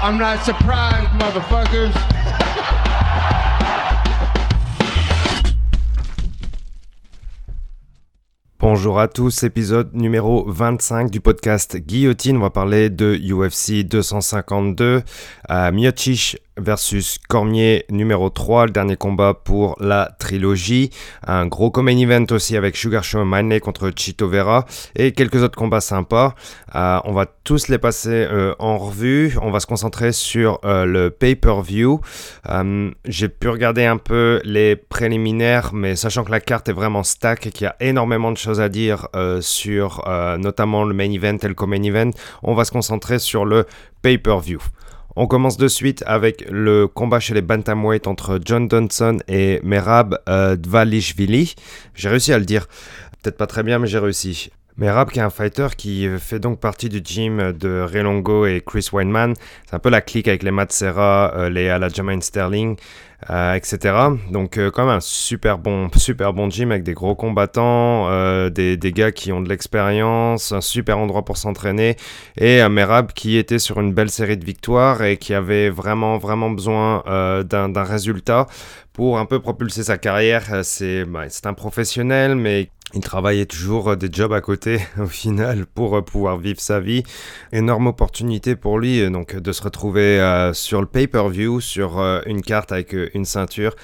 I'm not surprised, motherfuckers. Bonjour à tous, épisode numéro 25 du podcast Guillotine. On va parler de UFC 252. à Miocic versus Cormier numéro 3, le dernier combat pour la trilogie. Un gros common event aussi avec Sugar Show Manley contre Chito Vera et quelques autres combats sympas. Euh, on va tous les passer euh, en revue. On va se concentrer sur euh, le pay-per-view. J'ai pu regarder un peu les préliminaires, mais sachant que la carte est vraiment stack et qu'il y a énormément de choses à dire sur notamment le main event et le common event, on va se concentrer sur le pay-per-view. On commence de suite avec le combat chez les bantamweight entre John Johnson et Merab euh, Dvalishvili. J'ai réussi à le dire. Peut-être pas très bien, mais j'ai réussi. Merab, qui est un fighter qui fait donc partie du gym de Relongo et Chris Weinman. C'est un peu la clique avec les Matt Serra, euh, les Aljamain Sterling. Euh, etc. Donc euh, quand même un super bon, super bon gym avec des gros combattants, euh, des, gars qui ont de l'expérience, un super endroit pour s'entraîner et Merab qui était sur une belle série de victoires et qui avait vraiment vraiment besoin d'un résultat pour un peu propulser sa carrière. C'est bah, un professionnel mais il travaillait toujours euh, des jobs à côté au final pour euh, pouvoir vivre sa vie. Énorme opportunité pour lui euh, donc de se retrouver sur le pay-per-view, sur une carte avec une ceinture.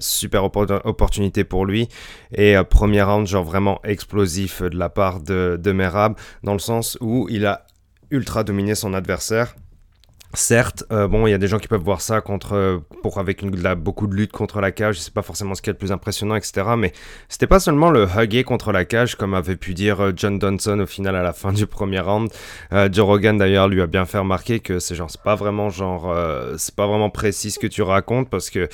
super opportunité pour lui. Et premier round genre vraiment explosif de la part de, de Merab dans le sens où il a ultra dominé son adversaire. Certes, euh, bon, il y a des gens qui peuvent voir ça contre, euh, pour avec beaucoup de lutte contre la cage, c'est pas forcément ce qui est le plus impressionnant, etc. Mais c'était pas seulement le hugger contre la cage, comme avait pu dire euh, John Donson au final à la fin du premier round. Joe Rogan d'ailleurs lui a bien fait remarquer que c'est genre, c'est pas vraiment genre, c'est pas vraiment précis ce que tu racontes parce que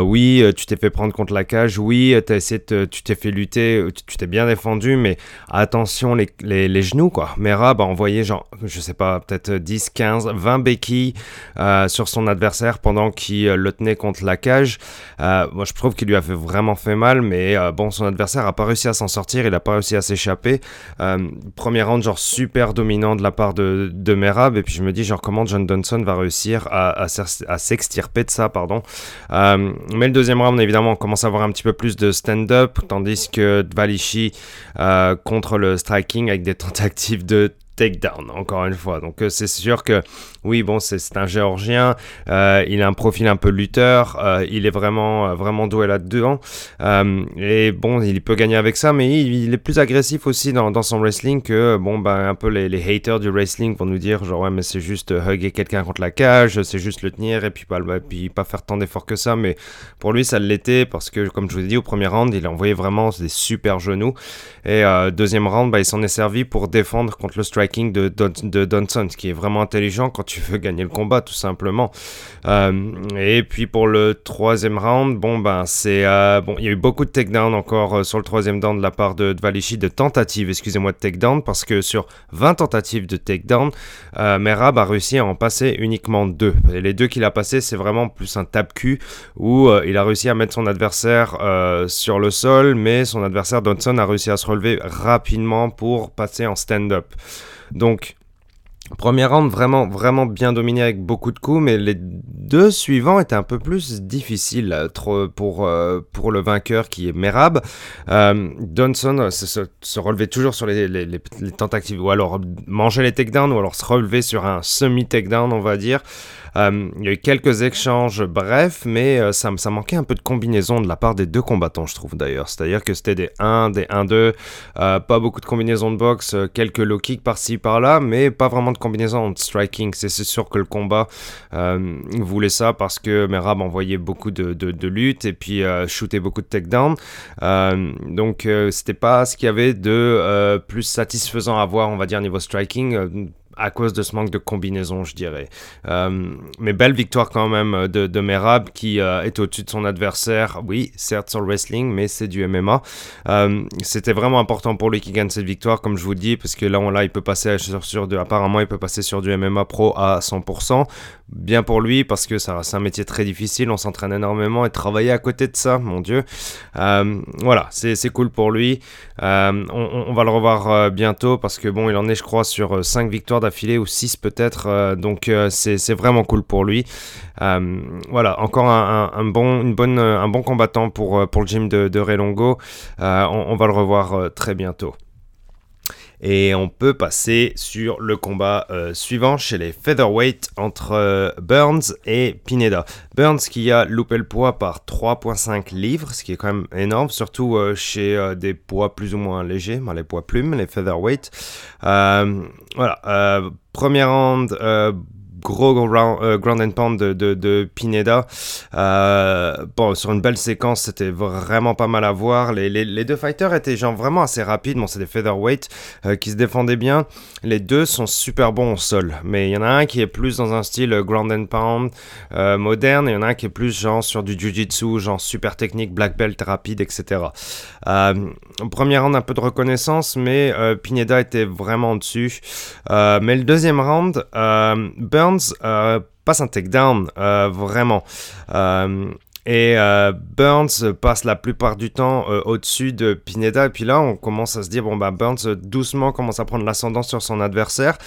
oui, tu t'es fait prendre contre la cage, oui, as essayé tu t'es fait lutter, tu t'es bien défendu, mais attention les, les, genoux quoi. Merab a envoyé genre, je sais pas, peut-être 10, 15, 20 euh, sur son adversaire pendant qu'il euh, le tenait contre la cage. Euh, moi, je trouve qu'il lui a vraiment fait mal, mais bon, son adversaire a pas réussi à s'en sortir, il a pas réussi à s'échapper. premier round, genre super dominant de la part de, Merab, et puis je me dis, genre, comment John Dunson va réussir à, à, s'extirper de ça, pardon. mais le deuxième round, évidemment, on commence à avoir un petit peu plus de stand-up, tandis que Dvalichi contre le striking avec des tentatives de takedown, encore une fois. Donc c'est sûr que oui, bon, c'est un Géorgien, euh, il a un profil un peu lutteur, euh, il est vraiment, euh, vraiment doué là-dedans. et bon, il peut gagner avec ça, mais il, est plus agressif aussi dans, son wrestling que, bon, bah, un peu les, haters du wrestling vont nous dire, genre, ouais, mais c'est juste hugger quelqu'un contre la cage, c'est juste le tenir et puis pas, puis pas faire tant d'efforts que ça. Mais pour lui, ça l'était parce que, comme je vous ai dit, au premier round, il a envoyé vraiment des super genoux. Et deuxième round, bah, il s'en est servi pour défendre contre le de, de, ce qui est vraiment intelligent quand tu veux gagner le combat, tout simplement. Euh, et puis pour le troisième round, bon ben c'est euh, bon, il y a eu beaucoup de takedown encore euh, sur le troisième down de la part de, de Valichi, de tentatives, excusez-moi, de takedown, parce que sur 20 tentatives de takedown, Merab a réussi à en passer uniquement deux. Et les deux qu'il a passés, c'est vraiment plus un tape-cul où il a réussi à mettre son adversaire sur le sol, mais son adversaire Donson a réussi à se relever rapidement pour passer en stand-up. Donc Premier round vraiment vraiment bien dominé avec beaucoup de coups, mais les deux suivants étaient un peu plus difficiles euh, pour, euh, pour le vainqueur qui est Merab. Euh, Johnson se, se, relevait toujours sur les, les, les, tentatives, ou alors manger les takedowns, ou alors se relever sur un semi-takedown, on va dire. Euh, il y a eu quelques échanges brefs, mais euh, ça, ça, manquait un peu de combinaison de la part des deux combattants, je trouve d'ailleurs. C'est-à-dire que c'était des 1, des 1-2, euh, pas beaucoup de combinaisons de boxe, quelques low kicks par-ci par-là, mais pas vraiment de combinaison de striking. C'est sûr que le combat voulait ça parce que Merab envoyait beaucoup de, de, luttes et puis shootait beaucoup de takedowns. donc c'était pas ce qu'il y avait de plus satisfaisant à voir, on va dire, niveau striking à cause de ce manque de combinaison, je dirais. Euh, mais belle victoire quand même de, de Merab qui euh, est au-dessus de son adversaire. Oui, certes sur le wrestling, mais c'est du MMA. Euh, c'était vraiment important pour lui qu'il gagne cette victoire, comme je vous dis, parce que là, on, là il peut passer sur, apparemment, il peut passer sur du MMA pro à 100%. Bien pour lui, parce que c'est un métier très difficile, on s'entraîne énormément et travailler à côté de ça, mon Dieu. voilà, c'est cool pour lui. On, on, va le revoir bientôt, parce que bon, il en est, je crois, sur 5 victoires d'affilée ou 6 peut-être. donc c'est vraiment cool pour lui. voilà, encore un, bon, un bon combattant pour, pour le gym de, de Relongo. on, va le revoir très bientôt. Et on peut passer sur le combat euh, suivant chez les featherweight entre euh, Burns et Pineda. Burns qui a loupé le poids par 3,5 livres, ce qui est quand même énorme, surtout euh, chez des poids plus ou moins légers, les poids plumes, les featherweight. voilà, premier round, gros ground, euh, and pound de, de, Pineda. Euh, bon, sur une belle séquence, c'était vraiment pas mal à voir. Les, les, deux fighters étaient genre vraiment assez rapides. Bon, c'est des featherweight euh, qui se défendaient bien. Les deux sont super bons au sol. Mais il y en a un qui est plus dans un style ground and pound moderne. Et il y en a un qui est plus genre sur du jiu-jitsu, genre super technique, black belt rapide, etc. premier round, un peu de reconnaissance, mais Pineda était vraiment dessus. mais le deuxième round, Burns euh, passe un takedown, euh, vraiment. Euh, et euh, Burns passe la plupart du temps euh, au-dessus de Pineda. Et puis là, on commence à se dire, bon, bah, Burns doucement commence à prendre l'ascendant sur son adversaire.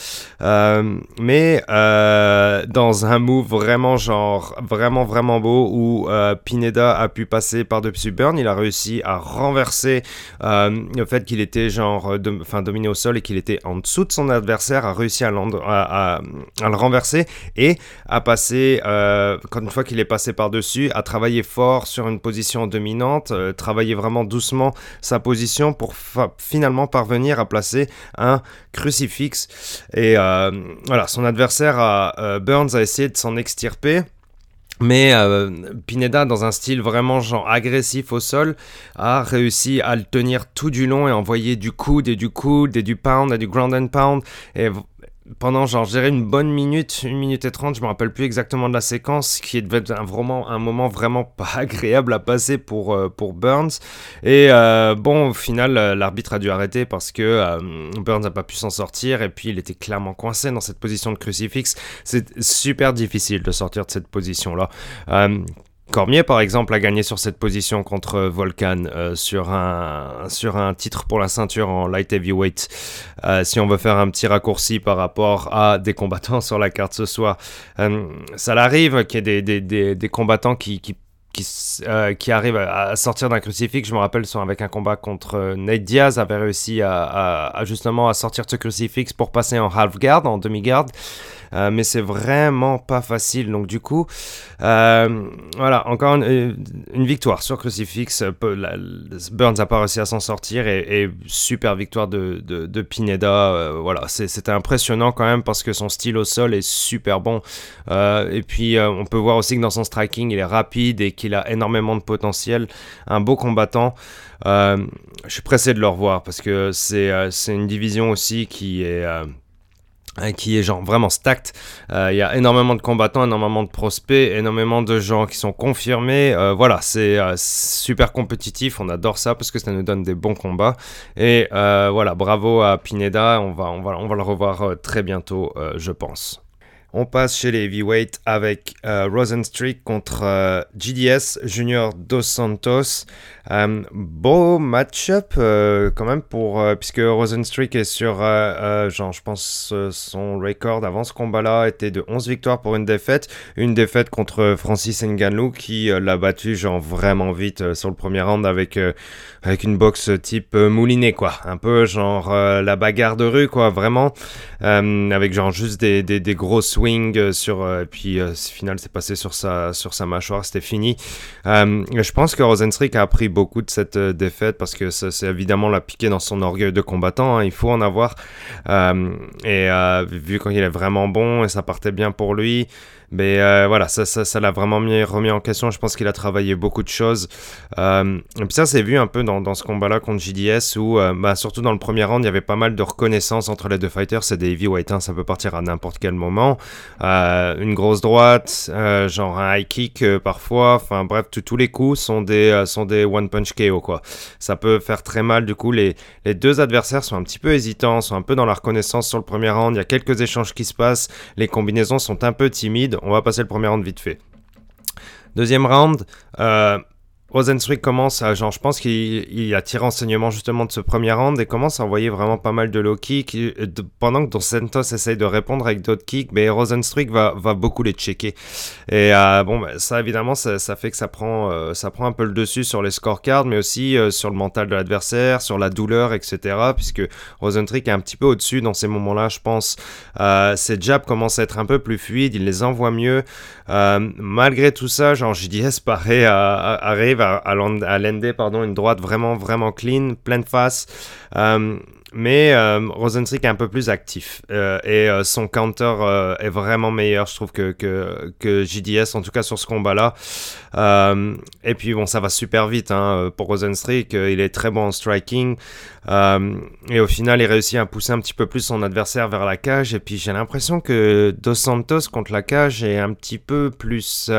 Euh, mais dans un move vraiment, genre, vraiment, vraiment beau où Pineda a pu passer par-dessus Burns, il a réussi à renverser le fait qu'il était, genre, enfin, dominé au sol et qu'il était en dessous de son adversaire, a réussi à, à le renverser et à passer, quand une fois qu'il est passé par-dessus, à travailler fort sur une position dominante, euh, travailler vraiment doucement sa position pour finalement parvenir à placer un crucifix. Et euh, voilà, son adversaire, euh, Burns, a essayé de s'en extirper. Mais Pineda, dans un style vraiment genre agressif au sol, a réussi à le tenir tout du long et envoyer du coude et du coude et du pound et du ground and pound. Et pendant genre je une bonne minute, une minute et trente, je me rappelle plus exactement de la séquence, qui devait être un, vraiment, un moment vraiment pas agréable à passer pour, euh, pour Burns. Et euh, bon, au final, euh, l'arbitre a dû arrêter parce que Burns n'a pas pu s'en sortir et puis il était clairement coincé dans cette position de crucifix. C'est super difficile de sortir de cette position-là. Cormier, par exemple, a gagné sur cette position contre Volcan euh, sur, un, sur un titre pour la ceinture en light heavyweight. Euh, si on veut faire un petit raccourci par rapport à des combattants sur la carte ce soir, euh, ça l'arrive qu'il y ait des, des, des, combattants qui, qui qui, qui, arrive à sortir d'un crucifix. Je me rappelle, avec un combat contre Nate Diaz, avait réussi à, à, justement à sortir de ce crucifix pour passer en half guard, en demi guard. Euh, mais c'est vraiment pas facile. Donc du coup, euh, voilà, encore une, victoire sur Crucifix. Burns a pas réussi à s'en sortir et, super victoire de, de, Pineda. Euh, voilà, c'était impressionnant quand même parce que son style au sol est super bon. et puis on peut voir aussi que dans son striking, il est rapide et qu'il a énormément de potentiel. Un beau combattant. je suis pressé de le revoir parce que c'est une division aussi qui est qui est genre vraiment stacked. Euh, il y a énormément de combattants, énormément de prospects, énormément de gens qui sont confirmés. Euh, voilà, c'est euh, super compétitif. On adore ça parce que ça nous donne des bons combats. Et voilà, bravo à Pineda. On va, on va, on va le revoir très bientôt, je pense. On passe chez les heavyweight avec Rosenstreak contre GDS Junior Dos Santos. Euh, beau match-up euh, quand même pour euh, puisque Rosenstreak est sur genre je pense son record avant ce combat-là était de 11 victoires pour une défaite, une défaite contre Francis Ngannou qui l'a battu genre vraiment vite sur le premier round avec avec une boxe type moulinet quoi, un peu genre la bagarre de rue quoi, vraiment. Avec genre juste des, des, des gros swings sur et puis au final c'est passé sur sa sur sa mâchoire, c'était fini. je pense que Rosenstreak a appris beaucoup de cette euh, défaite parce que c'est évidemment la piqué dans son orgueil de combattant. Hein. il faut en avoir. Euh, et euh, vu qu'il est vraiment bon et ça partait bien pour lui, mais euh, voilà, ça, ça, ça l'a vraiment mis, remis en question. Je pense qu'il a travaillé beaucoup de choses. Euh, et puis ça, c'est vu un peu dans, dans ce combat-là contre JDS où, euh, bah, surtout dans le premier round, il y avait pas mal de reconnaissance entre les deux fighters. C'est des heavyweights, hein, ça peut partir à n'importe quel moment. une grosse droite, genre un high kick parfois. Enfin bref, tous les coups sont des, sont des one punch KO quoi. Ça peut faire très mal. Du coup, les, les deux adversaires sont un petit peu hésitants, sont un peu dans la reconnaissance sur le premier round. Il y a quelques échanges qui se passent. Les combinaisons sont un peu timides on va passer le premier round vite fait. Deuxième round, euh, Rosenstruik commence à, je pense qu'il a tiré enseignement justement de ce premier round et commence à envoyer vraiment pas mal de low kicks pendant que Dos Santos essaye de répondre avec d'autres kicks, mais Rosenstruik va, va beaucoup les checker. Et euh, bon, bah, ça évidemment, ça, fait que ça prend, euh, ça prend un peu le dessus sur les scorecards, mais aussi euh, sur le mental de l'adversaire, sur la douleur, etc. Puisque Rosenstruik est un petit peu au-dessus dans ces moments-là, je pense. ses jabs commencent à être un peu plus fluides, il les envoie mieux. malgré tout ça, genre JDS paraît arrive à, à, pardon, une droite vraiment, vraiment clean, pleine face. Euh, mais euh, est un peu plus actif euh, et euh, son counter euh, est vraiment meilleur, je trouve, que, que, que, JDS, en tout cas sur ce combat-là. Et puis bon, ça va super vite hein, pour Rosenstrick. il est très bon en striking. et au final, il réussit à pousser un petit peu plus son adversaire vers la cage. Et puis j'ai l'impression que Dos Santos contre la cage est un petit peu plus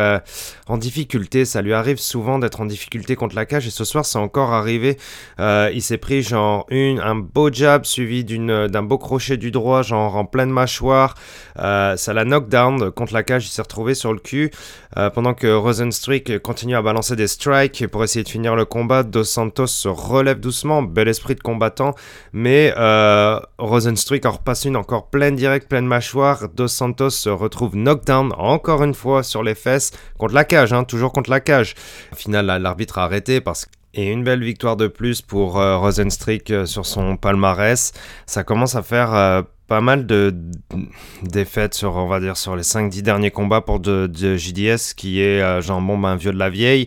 en difficulté. Ça lui arrive souvent d'être en difficulté contre la cage. Et ce soir, c'est encore arrivé. il s'est pris genre une, un beau suivi d'un beau crochet du droit, genre en pleine mâchoire. Euh, ça l'a knockdown contre la cage, il s'est retrouvé sur le cul. Euh, pendant que Rosenstrick continue à balancer des strikes pour essayer de finir le combat, Dos Santos se relève doucement, bel esprit de combattant. Mais euh, Rosenstrick en repasse une encore pleine direct, pleine mâchoire. Dos Santos se retrouve knockdown encore une fois sur les fesses contre la cage, hein, toujours contre la cage. Au final, l'arbitre a arrêté parce que et une belle victoire de plus pour euh, euh, sur son palmarès. Ça commence à faire euh, pas mal de défaites sur, on va dire, sur les 5-10 derniers combats pour de, JDS, qui est genre bon, ben, vieux de la vieille.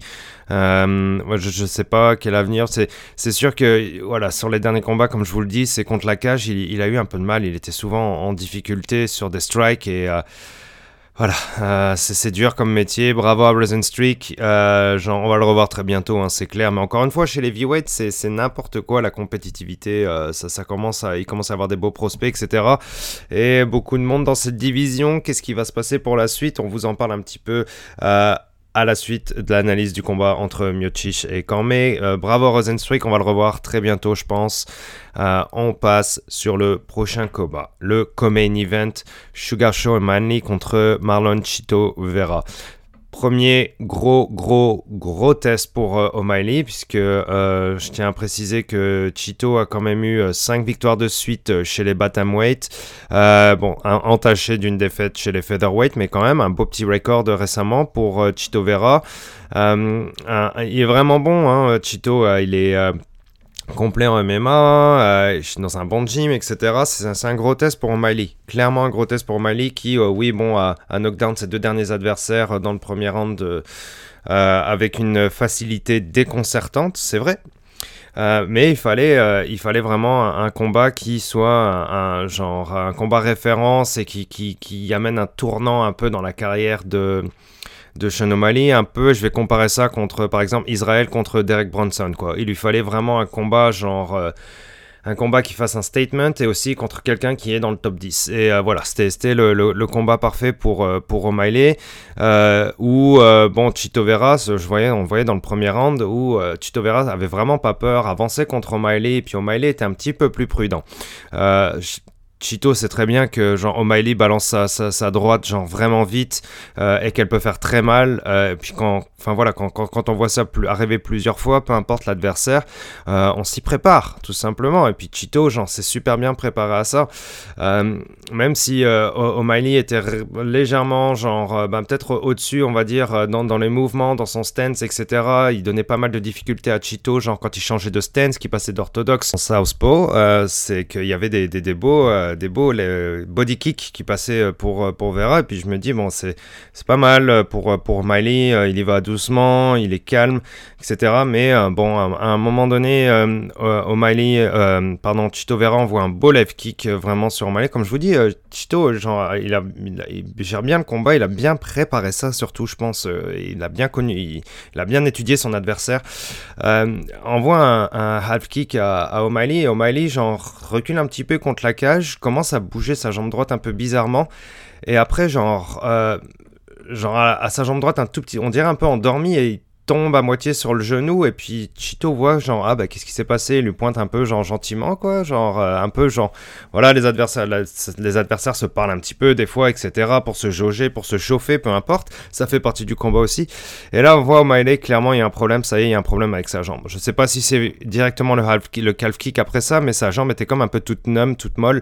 je, je sais pas quel avenir. C'est sûr que voilà, sur les derniers combats, comme je vous le dis, c'est contre la cage. Il, il, a eu un peu de mal. Il était souvent en difficulté sur des strikes et voilà, euh, c'est dur comme métier. Bravo à Rosenstreak. Euh, on va le revoir très bientôt, hein, c'est clair. Mais encore une fois, chez les V-Weight, c'est n'importe quoi la compétitivité. Euh, ça, ça, commence à, il commence à avoir des beaux prospects, etc. Et beaucoup de monde dans cette division. Qu'est-ce qui va se passer pour la suite? On vous en parle un petit peu. À la suite de l'analyse du combat entre Miocic et Cormier. Euh, bravo Rosenstreak, on va le revoir très bientôt, je pense. Euh, on passe sur le prochain combat, le co-main event Sugar Show Manly contre Marlon Chito Vera. Premier gros, gros, gros test pour euh, O'Malley, puisque euh, je tiens à préciser que Chito a quand même eu 5 euh, victoires de suite chez les Bantamweight. bon, entaché d'une défaite chez les Featherweight, mais quand même un beau petit record récemment pour Chito Vera. il est vraiment bon, hein, Chito. il est complet en MMA, euh, dans un bon gym, etc. C'est un gros test pour O'Malley. Clairement un gros test pour O'Malley qui, euh, oui, bon, a, a, knockdown ses deux derniers adversaires euh, dans le premier round avec une facilité déconcertante, c'est vrai. mais il fallait, il fallait vraiment un, combat qui soit un, genre un combat référence et qui, qui amène un tournant un peu dans la carrière de, de Sean O'Malley, un peu, je vais comparer ça contre, par exemple, Israël contre Derek Bronson, quoi. Il lui fallait vraiment un combat, genre, euh, un combat qui fasse un statement et aussi contre quelqu'un qui est dans le top 10. Et euh, voilà, c'était le, le, combat parfait pour, euh, pour O'Malley, où, bon, Chito Vera, je voyais, on voyait dans le premier round, où Chito Vera avait vraiment pas peur, avançait contre O'Malley, et puis O'Malley était un petit peu plus prudent. Chito sait très bien que genre O'Malley balance sa, sa, droite genre vraiment vite euh, et qu'elle peut faire très mal. Euh, et puis quand, voilà, quand, quand, on voit ça arriver plusieurs fois, peu importe l'adversaire, euh, on s'y prépare tout simplement. Et puis Chito, genre, s'est super bien préparé à ça. même si O'Malley était légèrement genre, ben, peut-être au-dessus, on va dire, dans, dans les mouvements, dans son stance, etc. Il donnait pas mal de difficultés à Chito, genre quand il changeait de stance, qui passait d'orthodoxe en southpaw, c'est qu'il y avait des, des, des beaux body kicks qui passaient euh, pour, euh, pour Vera. Et puis je me dis, bon, c'est pas mal pour, pour Miley. il y va doucement, il est calme, etc. Mais bon, à, un moment donné, O'Malley, pardon, Chito Vera envoie un beau left kick vraiment sur O'Malley. Comme je vous dis, Chito, genre, il, a, il, gère bien le combat, il a bien préparé ça, surtout, je pense. il a bien connu, il, a bien étudié son adversaire. envoie un, un, half kick à, à O'Malley et O'Malley, genre, recule un petit peu contre la cage commence à bouger sa jambe droite un peu bizarrement. Et après, genre, euh, genre à, sa jambe droite, un tout petit, on dirait un peu endormi et tombe à moitié sur le genou et puis Chito voit genre ah bah qu'est-ce qui s'est passé? Il lui pointe un peu genre gentiment quoi genre euh, un peu genre voilà les adversaires les adversaires se parlent un petit peu des fois etc pour se jauger pour se chauffer peu importe. Ça fait partie du combat aussi. Et là on voit O'Malley clairement il y a un problème ça y est il y a un problème avec sa jambe. Je sais pas si c'est directement le, half, le calf kick après ça mais sa jambe était comme un peu toute numb toute molle.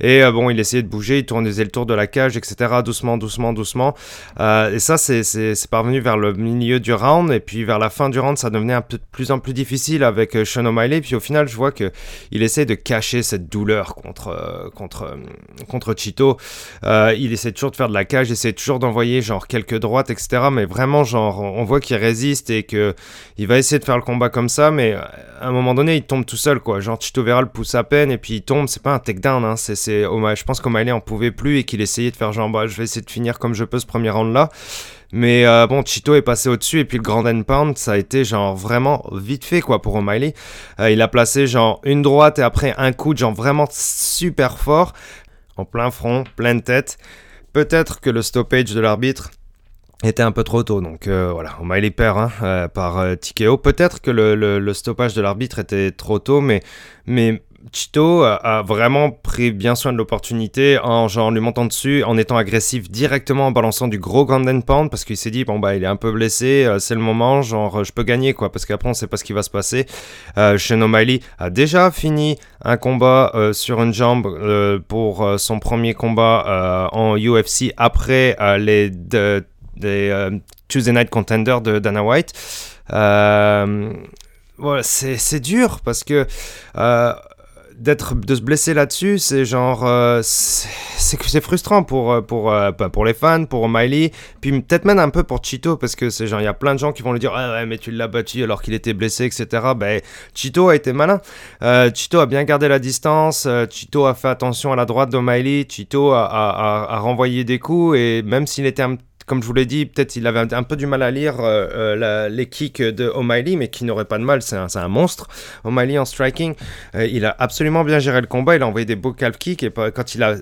Et euh, bon il essayait de bouger il tournait le tour de la cage etc doucement doucement doucement. Euh, et ça c'est parvenu vers le milieu du round et puis vers la fin du round, ça devenait un peu de plus en plus difficile avec euh, Sean O'Malley. Puis au final, je vois que il essaie de cacher cette douleur contre euh, contre euh, contre Chito. il essaie toujours de faire de la cage, essaie toujours d'envoyer genre quelques droites, etc. Mais vraiment, genre, on voit qu'il résiste et que il va essayer de faire le combat comme ça. Mais à un moment donné, il tombe tout seul, quoi. Genre Chito Vera le pousse à peine et puis il tombe. C'est pas un takedown, hein. C'est c'est je pense qu'O'Malley en pouvait plus et qu'il essayait de faire genre, bah, je vais essayer de finir comme je peux ce premier round là. Mais euh, bon, Chito est passé au-dessus et puis le Grand Pound, ça a été genre vraiment vite fait quoi pour O'Malley. Euh, il a placé genre une droite et après un coup genre vraiment super fort, en plein front, pleine tête. Peut-être que le stoppage de l'arbitre était un peu trop tôt. Donc euh, voilà, O'Malley perd hein, par euh, Peut-être que le, le, le stoppage de l'arbitre était trop tôt, mais, mais Chito a, vraiment pris bien soin de l'opportunité en lui montant dessus, en étant agressif directement en balançant du gros Grand Pound parce qu'il s'est dit bon bah il est un peu blessé, euh, c'est le moment, genre je peux gagner quoi parce qu'après on sait pas ce qui va se passer. Euh, O'Malley a déjà fini un combat euh, sur une jambe euh, pour son premier combat en UFC après les, Tuesday Night Contender de Dana White. voilà, c'est dur parce que d'être de se blesser là-dessus, c'est genre euh, c'est c'est frustrant pour euh, pour euh, bah, pour les fans, pour Miley, puis peut-être même un peu pour Chito parce que c'est genre il y a plein de gens qui vont lui dire ah ouais mais tu l'as battu alors qu'il était blessé etc. Ben Chito a été malin, Chito a bien gardé la distance, Chito a fait attention à la droite d'O'Malley, Chito a, a, a, renvoyé des coups et même s'il était un comme je vous l'ai dit, peut-être il avait un peu du mal à lire euh, euh, les kicks de O'Malley, mais qui n'aurait pas de mal, c'est un, monstre. O'Malley en striking, euh, il a absolument bien géré le combat, il a envoyé des beaux calf kicks, et quand il a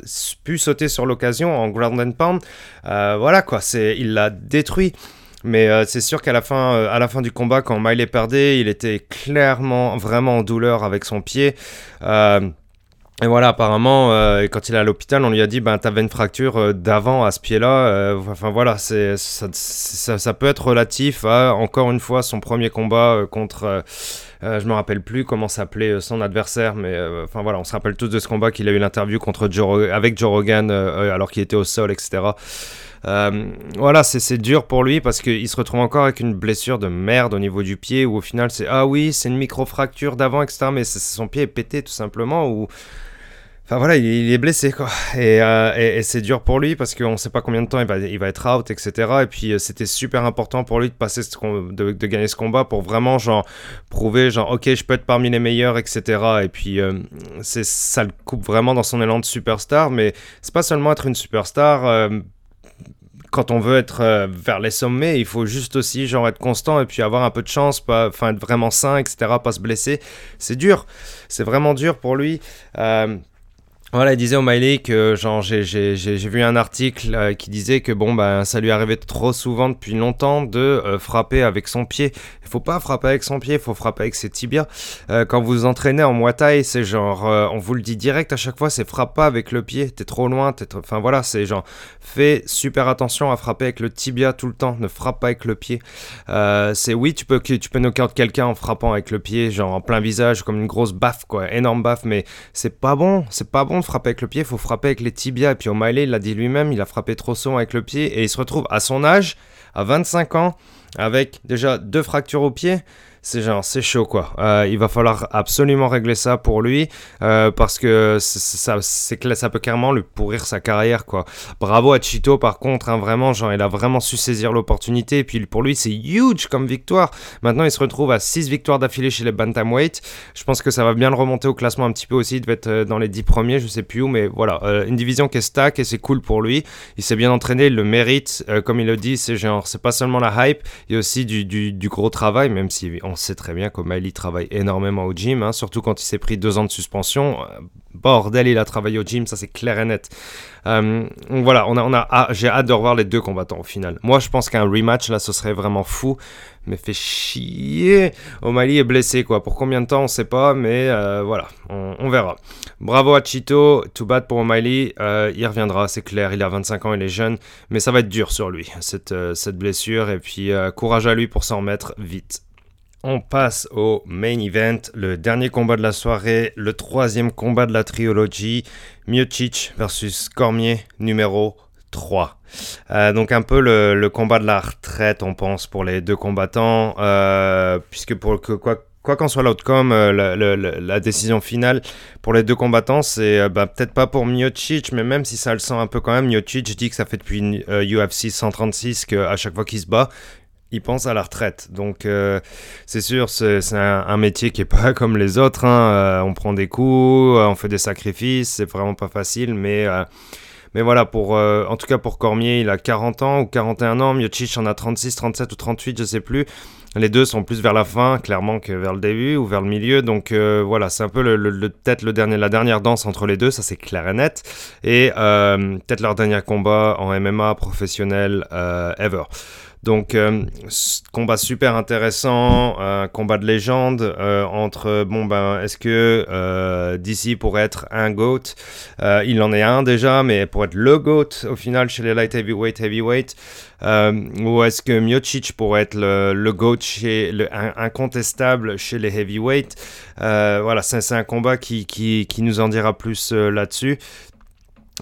pu sauter sur l'occasion en ground and pound, voilà quoi, il l'a détruit. Mais c'est sûr qu'à la fin, à la fin du combat, quand Miley perdait, il était clairement vraiment en douleur avec son pied. Et voilà, apparemment, euh, quand il est à l'hôpital, on lui a dit, ben, t'avais une fracture euh, d'avant à ce pied-là. Euh, enfin voilà, c'est, ça, ça, peut être relatif à, encore une fois, son premier combat contre, je me rappelle plus comment s'appelait son adversaire, mais enfin voilà, on se rappelle tous de ce combat qu'il a eu l'interview contre Joe, avec Joe Rogan alors qu'il était au sol, etc. voilà, c'est dur pour lui parce qu'il se retrouve encore avec une blessure de merde au niveau du pied où au final c'est ah oui, c'est une micro-fracture d'avant, etc. Mais son pied est pété tout simplement ou Enfin voilà, il, est blessé quoi. Euh, et, c'est dur pour lui parce qu'on ne sait pas combien de temps il va, il va être out, etc. Et puis euh, c'était super important pour lui de passer de, de, gagner ce combat pour vraiment genre prouver genre ok je peux être parmi les meilleurs, etc. Et puis euh, ça le coupe vraiment dans son élan de superstar. Mais c'est pas seulement être une superstar quand on veut être vers les sommets, il faut juste aussi genre être constant et puis avoir un peu de chance, pas, enfin être vraiment sain, etc. Pas se blesser. C'est dur, c'est vraiment dur pour lui. Voilà, il disait au Miley que genre j'ai vu un article euh, qui disait que bon bah ça lui arrivait trop souvent depuis longtemps de euh, frapper avec son pied. Il faut pas frapper avec son pied, il faut frapper avec ses tibias. Euh, quand vous entraînez en Muay Thai, c'est genre on vous le dit direct à chaque fois, c'est frappe pas avec le pied, t'es trop loin, t'es enfin voilà, c'est genre fais super attention à frapper avec le tibia tout le temps, ne frappe pas avec le pied. c'est oui, tu peux tu peux knockout quelqu'un en frappant avec le pied, genre en plein visage comme une grosse baffe quoi, énorme baffe mais c'est pas bon, c'est pas bon frapper avec le pied, il faut frapper avec les tibias. Et puis O'Malley, il l'a dit lui-même, il a frappé trop souvent avec le pied et il se retrouve à son âge, à 25 ans, avec déjà deux fractures au pied c'est genre, c'est chaud quoi. Euh, il va falloir absolument régler ça pour lui euh, parce que ça, c'est ça peut carrément lui pourrir sa carrière quoi. Bravo à Chito par contre, hein, vraiment, genre, il a vraiment su saisir l'opportunité. Et puis pour lui, c'est huge comme victoire. Maintenant, il se retrouve à 6 victoires d'affilée chez les Bantamweight. Je pense que ça va bien le remonter au classement un petit peu aussi. Il devait être euh, dans les 10 premiers, je sais plus où, mais voilà, une division qui est stack et c'est cool pour lui. Il s'est bien entraîné, il le mérite. comme il le dit, c'est genre, c'est pas seulement la hype, il y a aussi du, du, du gros travail, même si on sait très bien qu'O'Malley travaille énormément au gym, hein, surtout quand il s'est pris deux ans de suspension. Bordel, il a travaillé au gym, ça c'est clair et net. Euh, donc voilà, on a, on a, j'ai hâte de revoir les deux combattants au final. Moi, je pense qu'un rematch là, ce serait vraiment fou, mais fait chier. O'Malley est blessé quoi. Pour combien de temps, on sait pas, mais euh, voilà, on, verra. Bravo à Chito, tout bad pour O'Malley. Euh, il reviendra, c'est clair. Il a 25 ans, il est jeune, mais ça va être dur sur lui cette blessure. Et puis courage à lui pour s'en remettre vite. On passe au main event, le dernier combat de la soirée, le troisième combat de la trilogie, Miocic versus Cormier numéro 3. Euh, donc un peu le, combat de la retraite, on pense, pour les deux combattants, euh, puisque pour que quoi quoi qu'en soit l'outcome, euh, la, décision finale pour les deux combattants, c'est bah, peut-être pas pour Miocic, mais même si ça le sent un peu quand même, Miocic dit que ça fait depuis UFC 136 qu'à chaque fois qu'il se bat, il pense à la retraite. Donc euh, c'est sûr, c'est un, métier qui est pas comme les autres. Hein. Euh, on prend des coups, euh, on fait des sacrifices, c'est vraiment pas facile. Mais, mais voilà, pour, en tout cas pour Cormier, il a 40 ans ou 41 ans. Miocic en a 36, 37 ou 38, je sais plus. Les deux sont plus vers la fin, clairement, que vers le début ou vers le milieu. Donc voilà, c'est un peu le, peut-être le dernier, la dernière danse entre les deux, ça c'est clair et net. Et peut-être leur dernier combat en MMA professionnel ever. Donc, euh, combat super intéressant, un combat de légende euh, entre, bon, ben, est-ce que euh, DC pourrait être un GOAT? Il en est un déjà, mais pour être le GOAT au final chez les light heavyweight, heavyweight, ou est-ce que Miocic pourrait être le, GOAT chez le, incontestable chez les heavyweight? Voilà, c'est un combat qui, nous en dira plus là-dessus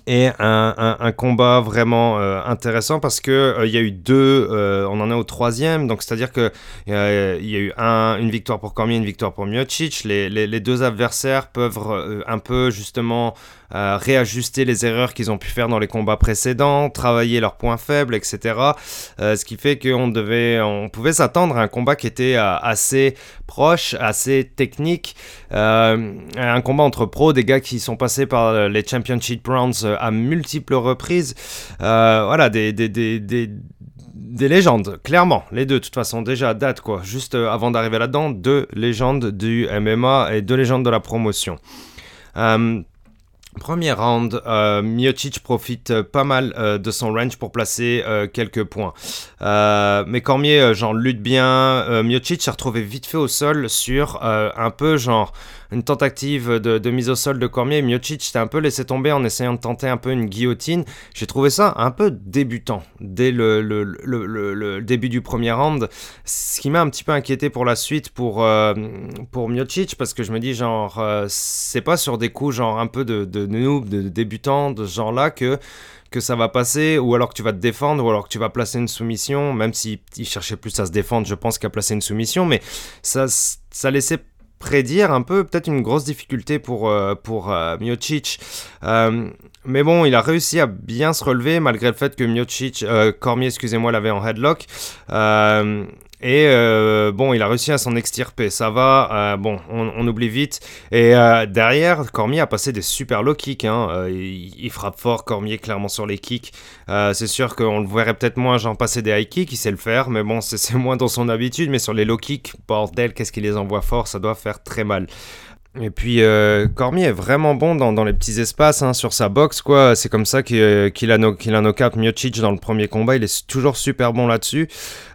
et un, combat vraiment euh, intéressant parce que euh, il y a eu deux, euh, on en est au troisième, donc c'est-à-dire que il y a eu une victoire pour Cormier, une victoire pour Miocic. Les, les deux adversaires peuvent un peu justement réajuster les erreurs qu'ils ont pu faire dans les combats précédents, travailler leurs points faibles, etc. Euh, ce qui fait qu'on devait, on pouvait s'attendre à un combat qui était euh, assez proche, assez technique, euh, un combat entre pros, des gars qui sont passés par les Championship Rounds à multiples reprises, voilà, des, des, des, des légendes, clairement, les deux, de toute façon, déjà date quoi, juste avant d'arriver là-dedans, deux légendes du MMA et deux légendes de la promotion. Premier round, euh, Miocic profite euh, pas mal euh, de son range pour placer quelques points. mais Cormier, genre, lutte bien. Miocic s'est retrouvé vite fait au sol sur un peu, genre, une tentative de, mise au sol de Cormier. Miocic s'est un peu laissé tomber en essayant de tenter un peu une guillotine. J'ai trouvé ça un peu débutant dès le, début du premier round. Ce qui m'a un petit peu inquiété pour la suite pour, pour Miocic parce que je me dis, genre, c'est pas sur des coups, genre, un peu de de noob, de débutants, de ce genre-là, que, que ça va passer, ou alors que tu vas te défendre, ou alors que tu vas placer une soumission, même s'il cherchait plus à se défendre, je pense, qu'à placer une soumission, mais ça laissait prédire un peu peut-être une grosse difficulté pour, euh, pour euh, Miocic. Euh, mais bon, il a réussi à bien se relever malgré le fait que Miocic, Cormier, excusez-moi, l'avait en headlock. Et euh, bon, il a réussi à s'en extirper, ça va, euh, bon, on, oublie vite. Et euh, derrière, Cormier a passé des super low kicks, hein. il, frappe fort, Cormier, clairement sur les kicks. c'est sûr qu'on le verrait peut-être moins, genre passer des high kicks, il sait le faire, mais bon, c'est moins dans son habitude. Mais sur les low kicks, bordel, qu'est-ce qu'il les envoie fort, ça doit faire très mal. Et puis euh, Cormier est vraiment bon dans, les petits espaces hein, sur sa boxe quoi. C'est comme ça qu'il a, qu'il a knock-out Miocic dans le premier combat. Il est toujours super bon là-dessus.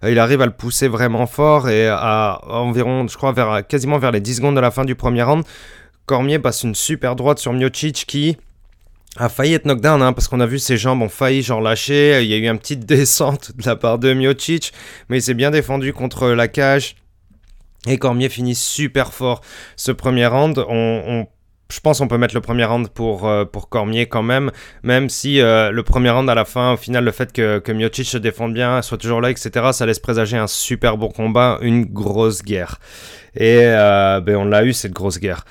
Euh, il arrive à le pousser vraiment fort et à, environ, je crois, vers, quasiment vers les 10 secondes de la fin du premier round, Cormier passe une super droite sur Miocic qui a failli être knockdown hein, parce qu'on a vu ses jambes ont failli genre lâcher. Il y a eu une petite descente de la part de Miocic, mais il s'est bien défendu contre la cage. Et Cormier finit super fort ce premier round. On, je pense qu'on peut mettre le premier round pour, euh, pour Cormier quand même, même si euh, le premier round à la fin, au final, le fait que, que Miocic se défende bien, soit toujours là, etc., ça laisse présager un super bon combat, une grosse guerre. Et euh, ben on l'a eu cette grosse guerre.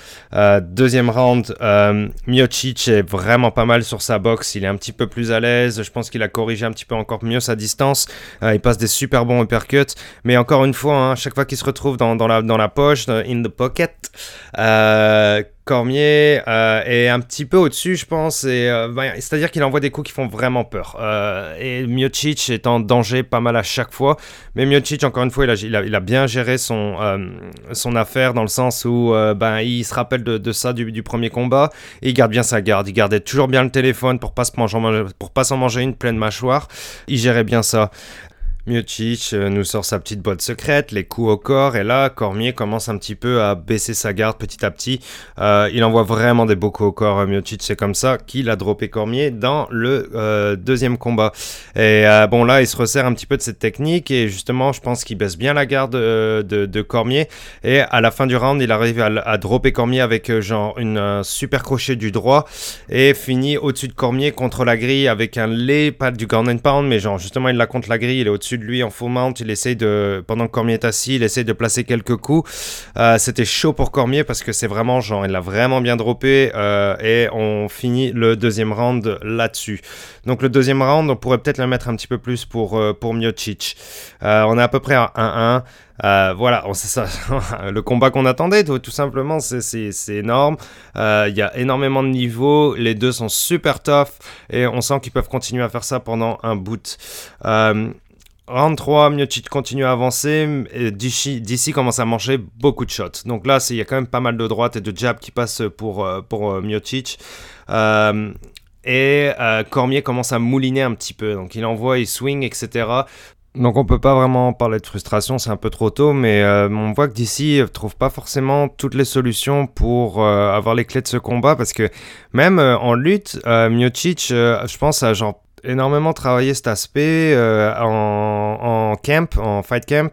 Deuxième round, Miocic est vraiment pas mal sur sa boxe. Il est un petit peu plus à l'aise. Je pense qu'il a corrigé un petit peu encore mieux sa distance. il passe des super bons uppercuts. Mais encore une fois, hein, chaque fois qu'il se retrouve dans, la, dans la poche, in the pocket, Cormier est un petit peu au-dessus, je pense. Et ben, c'est-à-dire qu'il envoie des coups qui font vraiment peur. et Miocic est en danger pas mal à chaque fois. Mais Miocic, encore une fois, il a, bien géré son, affaire dans le sens où ben, il se rappelle de, ça du, premier combat et il garde bien sa garde. Il gardait toujours bien le téléphone pour pas pour pas s'en manger une pleine mâchoire. Il gérait bien ça. Miocic euh, nous sort sa petite boîte secrète, les coups au corps, et là, Cormier commence un petit peu à baisser sa garde petit à petit. Euh, il envoie vraiment des beaux coups au corps, Miocic, c'est comme ça qu'il a droppé Cormier dans le euh, deuxième combat. Et bon, là, il se resserre un petit peu de cette technique, et justement, je pense qu'il baisse bien la garde de, Cormier, et à la fin du round, il arrive à, à dropper Cormier avec genre une super crochet du droit, et finit au-dessus de Cormier contre la grille avec un lait, pas du ground pound, mais genre justement, il l'a contre la grille, il est au-dessus de lui en faux mount. Il essaye de, pendant que Cormier est assis, il essaye de placer quelques coups. Euh, c'était chaud pour Cormier parce que c'est vraiment genre, il l'a vraiment bien droppé euh, et on finit le deuxième round là-dessus. Donc le deuxième round, on pourrait peut-être le mettre un petit peu plus pour, euh, pour Miocic. on est à peu près à 1-1. Euh, voilà, c'est ça, le combat qu'on attendait, tout, simplement, c'est énorme. Il y a énormément de niveaux, les deux sont super tough et on sent qu'ils peuvent continuer à faire ça pendant un bout. Round 3, Miocic continue à avancer. Et DC, commence à manger beaucoup de shots. Donc là, il y a quand même pas mal de droite et de jab qui passent pour, euh, pour euh, Miocic. Euh, et Cormier commence à mouliner un petit peu. Donc il envoie, il swing, etc. Donc on peut pas vraiment parler de frustration, c'est un peu trop tôt, mais on voit que DC trouve pas forcément toutes les solutions pour avoir les clés de ce combat, parce que même en lutte, Miocic, je pense à genre énormément travaillé cet aspect euh, en, en, camp, en fight camp,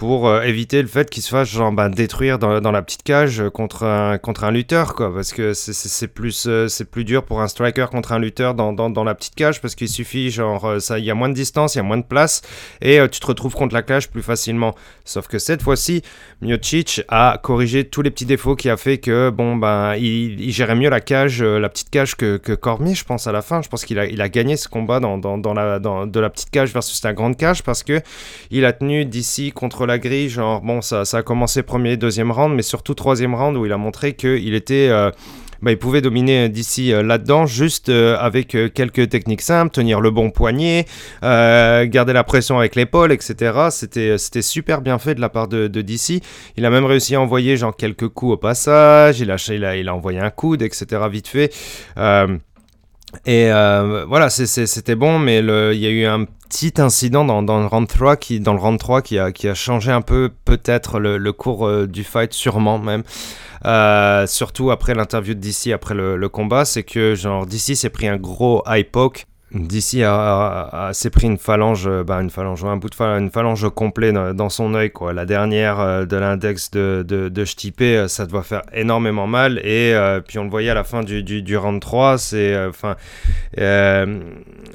pour euh, éviter le fait qu'il se fasse genre bah, détruire dans, dans, la petite cage contre un, contre un lutteur quoi. Parce que c'est plus euh, c'est plus dur pour un striker contre un lutteur dans, dans, dans la petite cage parce qu'il suffit genre euh, il y a moins de distance il y a moins de place et tu te retrouves contre la cage plus facilement. Sauf que cette fois-ci Miocic a corrigé tous les petits défauts qui a fait que bon ben il, gérait mieux la cage la petite cage que, que Cormier je pense à la fin. Je pense qu'il a, il a gagné ce combat dans, dans, dans la dans, de la petite cage versus la grande cage parce que il a tenu d'ici contre la grille, genre, bon, ça, a commencé premier, deuxième round, mais surtout troisième round où il a montré qu'il était. Euh, bah, il pouvait dominer d'ici euh, là-dedans juste euh, avec quelques techniques simples, tenir le bon poignet, garder la pression avec l'épaule, etc. C'était, c'était super bien fait de la part de, de DC. Il a même réussi à envoyer genre quelques coups au passage, il a, il a, il a envoyé un coude, etc. vite fait. et voilà, c'était bon, mais il y a eu un petit incident dans, le round 3 qui, dans le round 3 qui a, qui a changé un peu peut-être le, cours euh, du fight, sûrement même. Euh, surtout après l'interview de DC après le, le combat, c'est que genre DC s'est pris un gros eye poke D'ici a, s'est pris une phalange, euh, bah une phalange, un bout de phalange, une phalange complet dans, son œil quoi. La dernière euh, de l'index de, de, de euh, ça doit faire énormément mal et puis on le voyait à la fin du, du, du round 3, c'est enfin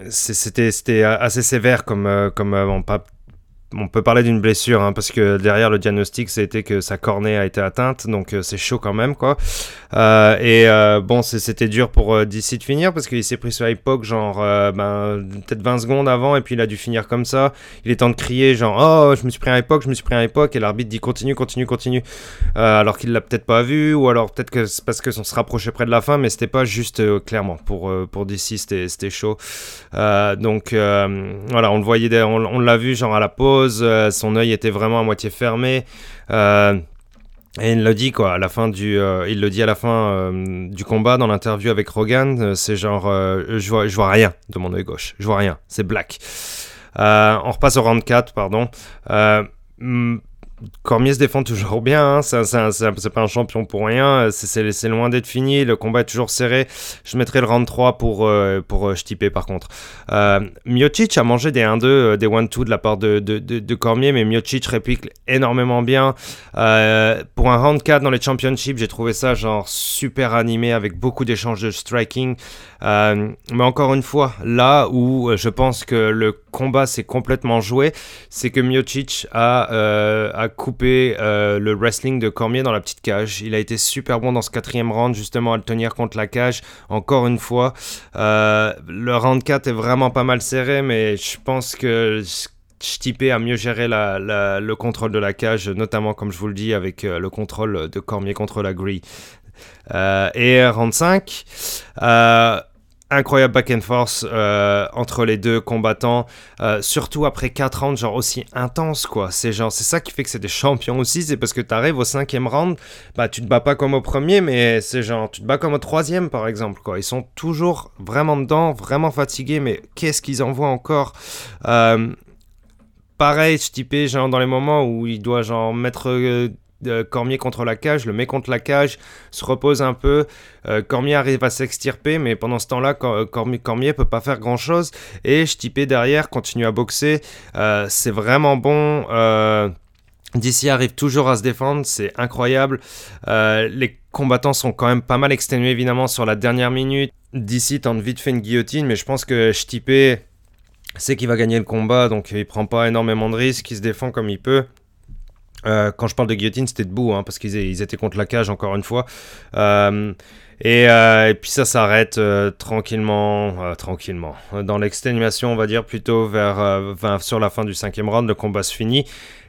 c'était c'était assez sévère comme comme pas on peut parler d'une blessure, hein, parce que derrière le diagnostic, c'était que sa cornée a été atteinte, donc euh, c'est chaud quand même, quoi. Euh, et euh, bon, c'était dur pour DC de finir, parce qu'il s'est pris sur l'époque, genre, ben, peut-être 20 secondes avant, et puis il a dû finir comme ça. Il est temps de crier, genre, oh, je me suis pris à l'époque, je me suis pris à l'époque, et l'arbitre dit continue, continue, continue, alors qu'il l'a peut-être pas vu, ou alors peut-être que c'est parce que on se rapprochait près de la fin, mais c'était pas juste clairement pour, pour c'était chaud. donc voilà, on le voyait, on l'a vu, genre à la pause euh, son œil était vraiment à moitié fermé. Euh, et il le dit quoi, à la fin du, euh, il le dit à la fin du combat dans l'interview avec Rogan, c'est genre, je vois, je vois rien de mon œil gauche, je vois rien, c'est black. on repasse au round 4, pardon. Cormier se défend toujours bien, hein. c'est pas un champion pour rien, c'est loin d'être fini, le combat est toujours serré. Je mettrai le round 3 pour, euh, pour euh, par contre. Euh, Miocic a mangé des 1-2, euh, des 1-2 de la part de, de, de, Cormier, mais Miocic réplique énormément bien. pour un round 4 dans les championships, j'ai trouvé ça genre super animé avec beaucoup d'échanges de striking. Mais encore une fois, là où je pense que le combat s'est complètement joué, c'est que Miocic a, euh, le wrestling de Cormier dans la petite cage. Il a été super bon dans ce quatrième round, justement, à le tenir contre la cage. Encore une fois, euh, le round 4 est vraiment pas mal serré, mais je pense que Stipe a mieux géré le contrôle de la cage, notamment, comme je vous le dis, avec euh, le contrôle de Cormier contre la grille. et round 5 incroyable back and force euh, entre les deux combattants, euh, surtout après 4 rounds, genre aussi intense quoi. C'est genre, c'est ça qui fait que c'est des champions aussi, c'est parce que tu arrives au cinquième round, bah tu te bats pas comme au premier, mais c'est genre, tu te bats comme au troisième par exemple quoi. Ils sont toujours vraiment dedans, vraiment fatigués, mais qu'est-ce qu'ils envoient encore? Euh, Pareil, je typais genre dans les moments où il doit genre mettre Cormier contre la cage, le met contre la cage, se repose un peu. Euh, Cormier arrive à s'extirper, mais pendant ce temps-là, Cormier, Cormier peut pas faire grand-chose. Et typais derrière, continue à boxer. Euh, c'est vraiment bon. Euh, DC arrive toujours à se défendre, c'est incroyable. les combattants sont quand même pas mal exténués évidemment sur la dernière minute. DC tente vite fait une guillotine, mais je pense que Stipe sait qu'il va gagner le combat, donc il prend pas énormément de risques, il se défend comme il peut. Euh, quand je parle de guillotine, c'était debout, hein, parce qu'ils étaient contre la cage, encore une fois. Euh, euh, et, puis ça s'arrête tranquillement, tranquillement. Dans l'exténuation, on va dire plutôt vers, sur la fin du cinquième round, le combat se finit.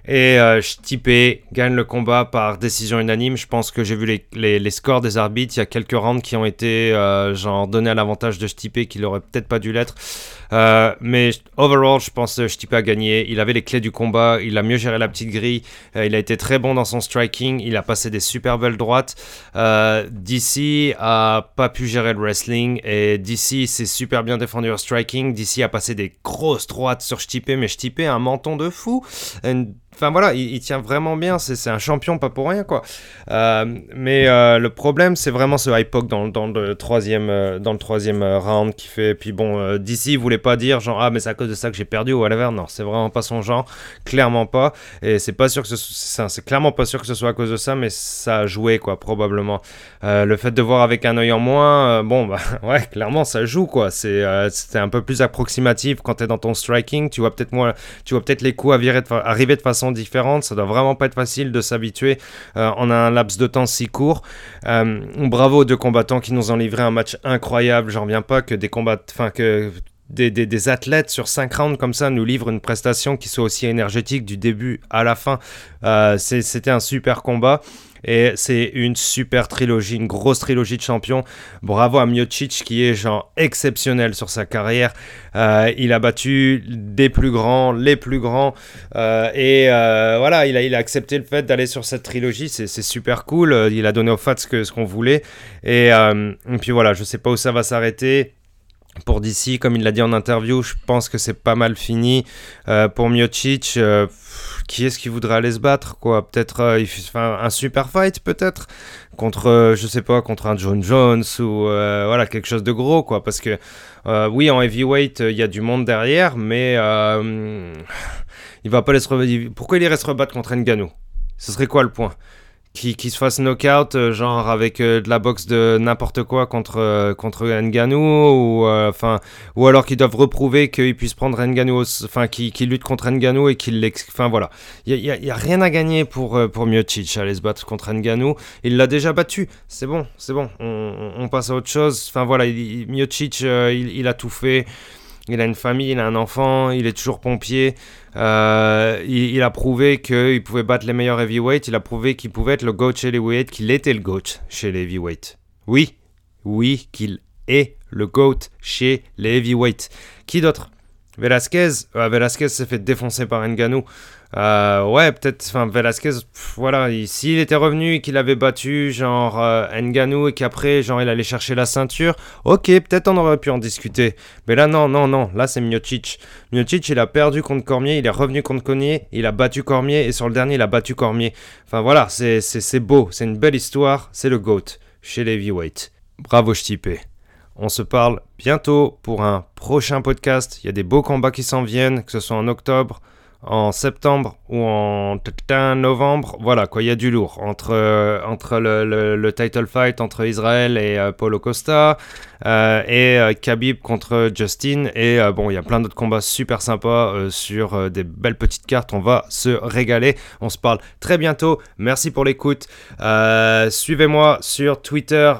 Et euh, Stipe gagne le combat par décision unanime. Je pense que j'ai vu les, scores des arbitres. Il y a quelques rounds qui ont été euh, genre donnés à l'avantage de Stipe qui n'aurait peut-être pas dû l'être. Euh, mais overall, je pense que Stipe a gagné. Il avait les clés du combat. Il a mieux géré la petite grille. Euh, il a été très bon dans son striking. Il a passé des super belles droites. Euh, DC a pas pu gérer le wrestling. Et DC s'est super bien défendu au striking. DC a passé des grosses droites sur Stipe. Mais Stipe a un menton de fou. Enfin voilà, il, tient vraiment bien, c'est un champion pas pour rien quoi. Euh, mais euh, le problème c'est vraiment ce hypoc dans, dans, le troisième, euh, dans le troisième round qui fait. Puis bon, d'ici voulait pas dire genre ah mais c'est à cause de ça que j'ai perdu ou whatever. Non, c'est vraiment pas son genre, clairement pas. Et c'est pas sûr que c'est clairement pas sûr que ce soit à cause de ça, mais ça a joué quoi probablement. le fait de voir avec un œil en moins, bon bah ouais clairement ça joue quoi. C'est un peu plus approximatif quand t'es dans ton striking, tu vois peut-être peut-être les coups arriver de façon différentes. Ça doit vraiment pas être facile de s'habituer euh, en un laps de temps si court. Euh, bravo aux deux combattants qui nous ont livré un match incroyable. J'en reviens pas que des combats, enfin que des, des, athlètes sur 5 rounds comme ça nous livrent une prestation qui soit aussi énergétique du début à la fin. Euh, c'était un super combat. Et c'est une super trilogie, une grosse trilogie de champions. Bravo à Miocic qui est genre exceptionnel sur sa carrière. Euh, il a battu des plus grands, les plus grands. Euh, et euh, voilà, il a, accepté le fait d'aller sur cette trilogie. C'est super cool. Il a donné aux qu'on ce qu'on voulait. Et, et puis voilà, je sais pas où ça va s'arrêter. Pour DC, comme il l'a dit en interview, je pense que c'est pas mal fini. Euh, pour Miocic, euh, qui est-ce qui voudrait aller se battre quoi? Peut-être euh, un super fight peut-être contre, je sais pas, contre un John Jones ou voilà quelque chose de gros quoi. Parce que oui, en heavyweight, il y a du monde derrière, mais il va pas laisser se Pourquoi il irait se rebattre contre Ngannou Ce serait quoi le point? Qui, se fasse knockout, euh, genre avec euh, de la boxe de n'importe quoi contre, euh, contre Nganou, ou, enfin ou alors qu'ils doivent reprouver qu'ils puissent prendre Nganou, enfin qui, qui lutte contre Nganou et qu'il Enfin voilà, il n'y a, rien à gagner pour, pour Miocic à aller se battre contre Nganou. Il l'a déjà battu, c'est bon, c'est bon, on, passe à autre chose. Enfin voilà, il, Miocic, il a tout fait. Il a une famille, il a un enfant, il est toujours pompier. Euh, il, a prouvé qu'il pouvait battre les meilleurs heavyweights. Il a prouvé qu'il pouvait être le GOAT chez les heavyweights, qu'il était le GOAT chez les heavyweights. Oui, oui, qu'il est le GOAT chez les heavyweights. Qui d'autre? Velasquez euh, Velasquez s'est fait défoncer par Nganou. Euh, ouais, peut-être, enfin, Velasquez, voilà, s'il était revenu et qu'il avait battu, genre, euh, Nganou et qu'après, genre, il allait chercher la ceinture, ok, peut-être on aurait pu en discuter. Mais là, non, non, non, là, c'est Miocic. Miocic, il a perdu contre Cormier, il est revenu contre Cormier, il a battu Cormier, et sur le dernier, il a battu Cormier. Enfin, voilà, c'est beau, c'est une belle histoire, c'est le GOAT chez les heavyweights. Bravo, Stipe. On se parle bientôt pour un prochain podcast. Il y a des beaux combats qui s'en viennent, que ce soit en octobre, en septembre ou en novembre, voilà quoi, il y a du lourd entre, euh, entre le, le, title fight entre Israël et euh, Paulo Costa euh, et Khabib contre Justin et bon, il y a plein d'autres combats super sympas sur des belles petites cartes, on va se régaler, on se parle très bientôt, merci pour l'écoute, suivez-moi sur Twitter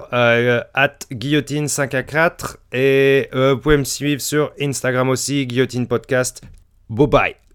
guillotine 5 à 4 et vous pouvez me suivre sur Instagram aussi, guillotine podcast, bye bye